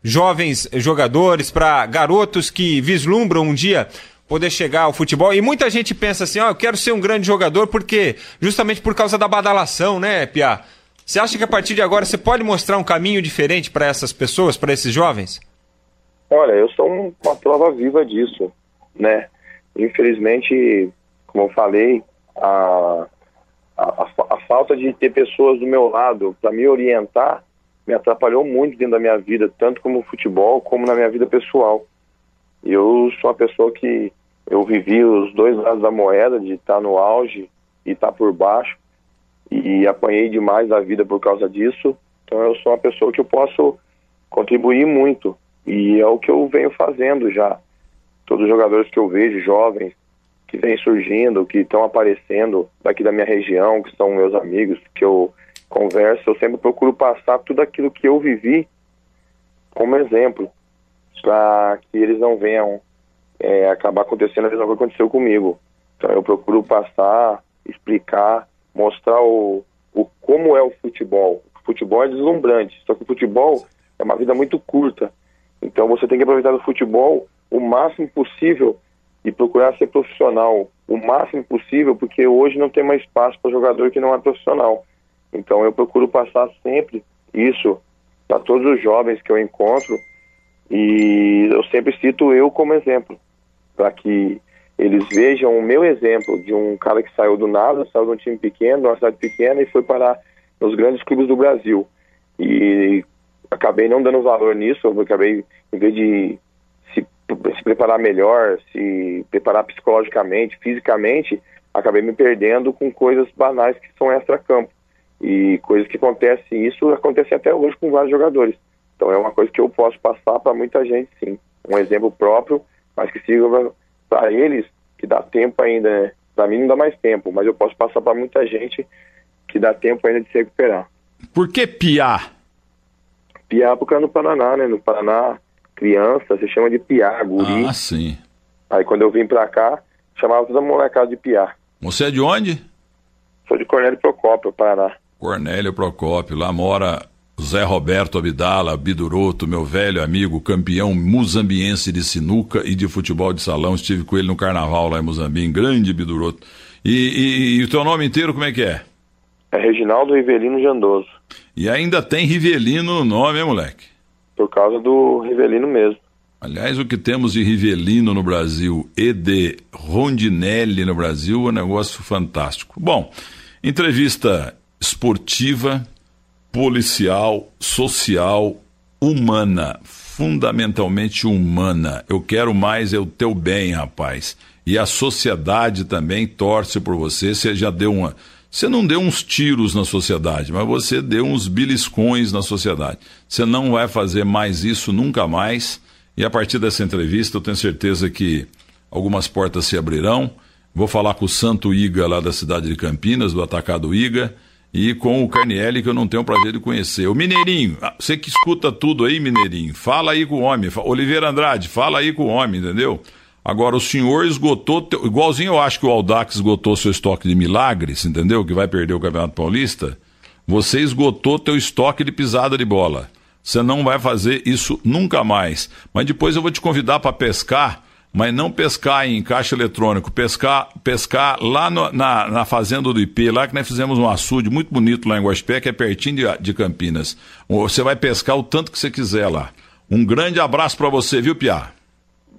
jovens jogadores, para garotos que vislumbram um dia poder chegar ao futebol? E muita gente pensa assim: ó, oh, eu quero ser um grande jogador porque justamente por causa da badalação, né, Pia? Você acha que a partir de agora você pode mostrar um caminho diferente para essas pessoas, para esses jovens? Olha, eu sou uma prova viva disso, né? Infelizmente, como eu falei, a, a, a falta de ter pessoas do meu lado para me orientar me atrapalhou muito dentro da minha vida, tanto como futebol como na minha vida pessoal. Eu sou uma pessoa que eu vivi os dois lados da moeda, de estar no auge e estar por baixo, e apanhei demais da vida por causa disso. Então eu sou uma pessoa que eu posso contribuir muito, e é o que eu venho fazendo já todos os jogadores que eu vejo, jovens, que vêm surgindo, que estão aparecendo daqui da minha região, que são meus amigos, que eu converso, eu sempre procuro passar tudo aquilo que eu vivi como exemplo, para que eles não venham é, acabar acontecendo a mesma coisa que aconteceu comigo. Então eu procuro passar, explicar, mostrar o, o como é o futebol. O futebol é deslumbrante, só que o futebol é uma vida muito curta. Então você tem que aproveitar o futebol o máximo possível e procurar ser profissional o máximo possível, porque hoje não tem mais espaço para jogador que não é profissional. Então eu procuro passar sempre isso para todos os jovens que eu encontro e eu sempre cito eu como exemplo, para que eles vejam o meu exemplo de um cara que saiu do nada, saiu de um time pequeno, de uma cidade pequena e foi parar nos grandes clubes do Brasil. E acabei não dando valor nisso, eu acabei, em vez de se preparar melhor, se preparar psicologicamente, fisicamente, acabei me perdendo com coisas banais que são extra-campo. E coisas que acontecem, isso acontece até hoje com vários jogadores. Então é uma coisa que eu posso passar para muita gente, sim. Um exemplo próprio, mas que sirva para eles, que dá tempo ainda. Né? Para mim não dá mais tempo, mas eu posso passar para muita gente que dá tempo ainda de se recuperar. Por que piar? Piar porque é no Paraná, né? No Paraná criança, se chama de piá, guri. Ah, sim. Aí quando eu vim pra cá, chamava toda a molecada de Piá. Você é de onde? Sou de Cornélio Procópio, Paraná. Cornélio Procópio, lá mora Zé Roberto Abdala Biduroto, meu velho amigo, campeão muzambiense de sinuca e de futebol de salão. Estive com ele no carnaval lá em Muzambique, grande Biduroto. E, e, e o teu nome inteiro como é que é? É Reginaldo Rivelino Jandoso. E ainda tem Rivelino no nome, hein, moleque? Por causa do Rivelino mesmo. Aliás, o que temos de Rivelino no Brasil e de Rondinelli no Brasil é um negócio fantástico. Bom, entrevista esportiva, policial, social, humana, fundamentalmente humana. Eu quero mais é o teu bem, rapaz. E a sociedade também torce por você. Você já deu uma. Você não deu uns tiros na sociedade, mas você deu uns beliscões na sociedade. Você não vai fazer mais isso nunca mais. E a partir dessa entrevista, eu tenho certeza que algumas portas se abrirão. Vou falar com o Santo Iga, lá da cidade de Campinas, do Atacado Iga, e com o Carnielli, que eu não tenho o prazer de conhecer. O Mineirinho, ah, você que escuta tudo aí, Mineirinho, fala aí com o homem. Oliveira Andrade, fala aí com o homem, entendeu? Agora, o senhor esgotou, igualzinho eu acho que o Aldax esgotou seu estoque de milagres, entendeu? Que vai perder o Campeonato Paulista. Você esgotou teu estoque de pisada de bola. Você não vai fazer isso nunca mais. Mas depois eu vou te convidar para pescar, mas não pescar em caixa eletrônico, pescar, pescar lá no, na, na fazenda do IP, lá que nós fizemos um açude muito bonito lá em Guaxpé, que é pertinho de, de Campinas. Você vai pescar o tanto que você quiser lá. Um grande abraço para você, viu, Piá?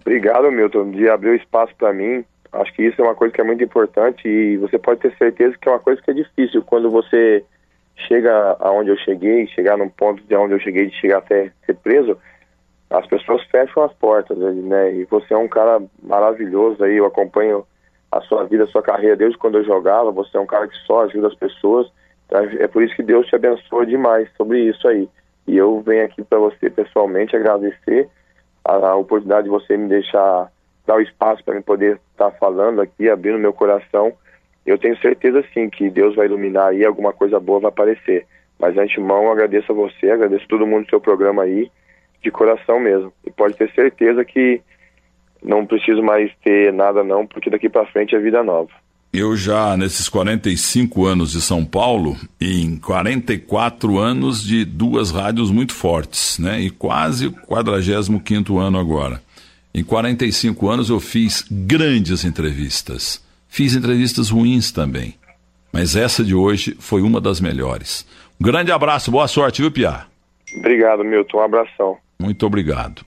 Obrigado, Milton, de abrir o espaço para mim. Acho que isso é uma coisa que é muito importante e você pode ter certeza que é uma coisa que é difícil quando você chega aonde eu cheguei, chegar num ponto de onde eu cheguei, de chegar até ser preso, as pessoas fecham as portas, né? E você é um cara maravilhoso aí, eu acompanho a sua vida, a sua carreira desde quando eu jogava, você é um cara que só ajuda as pessoas, então é por isso que Deus te abençoa demais sobre isso aí. E eu venho aqui para você pessoalmente agradecer a, oportunidade de você me deixar dar o espaço para poder estar tá falando aqui, abrindo meu coração eu tenho certeza sim que Deus vai iluminar aí, alguma coisa boa vai aparecer. Mas antemão agradeço a você, agradeço todo mundo do seu programa aí, de coração mesmo. E pode ter certeza que não preciso mais ter nada não, porque daqui para frente é vida nova. Eu já, nesses 45 anos de São Paulo, em 44 anos de duas rádios muito fortes, né? E quase 45 ano agora. Em 45 anos eu fiz grandes entrevistas Fiz entrevistas ruins também, mas essa de hoje foi uma das melhores. Um grande abraço, boa sorte, viu, Piá? Obrigado, Milton. Um abração. Muito obrigado.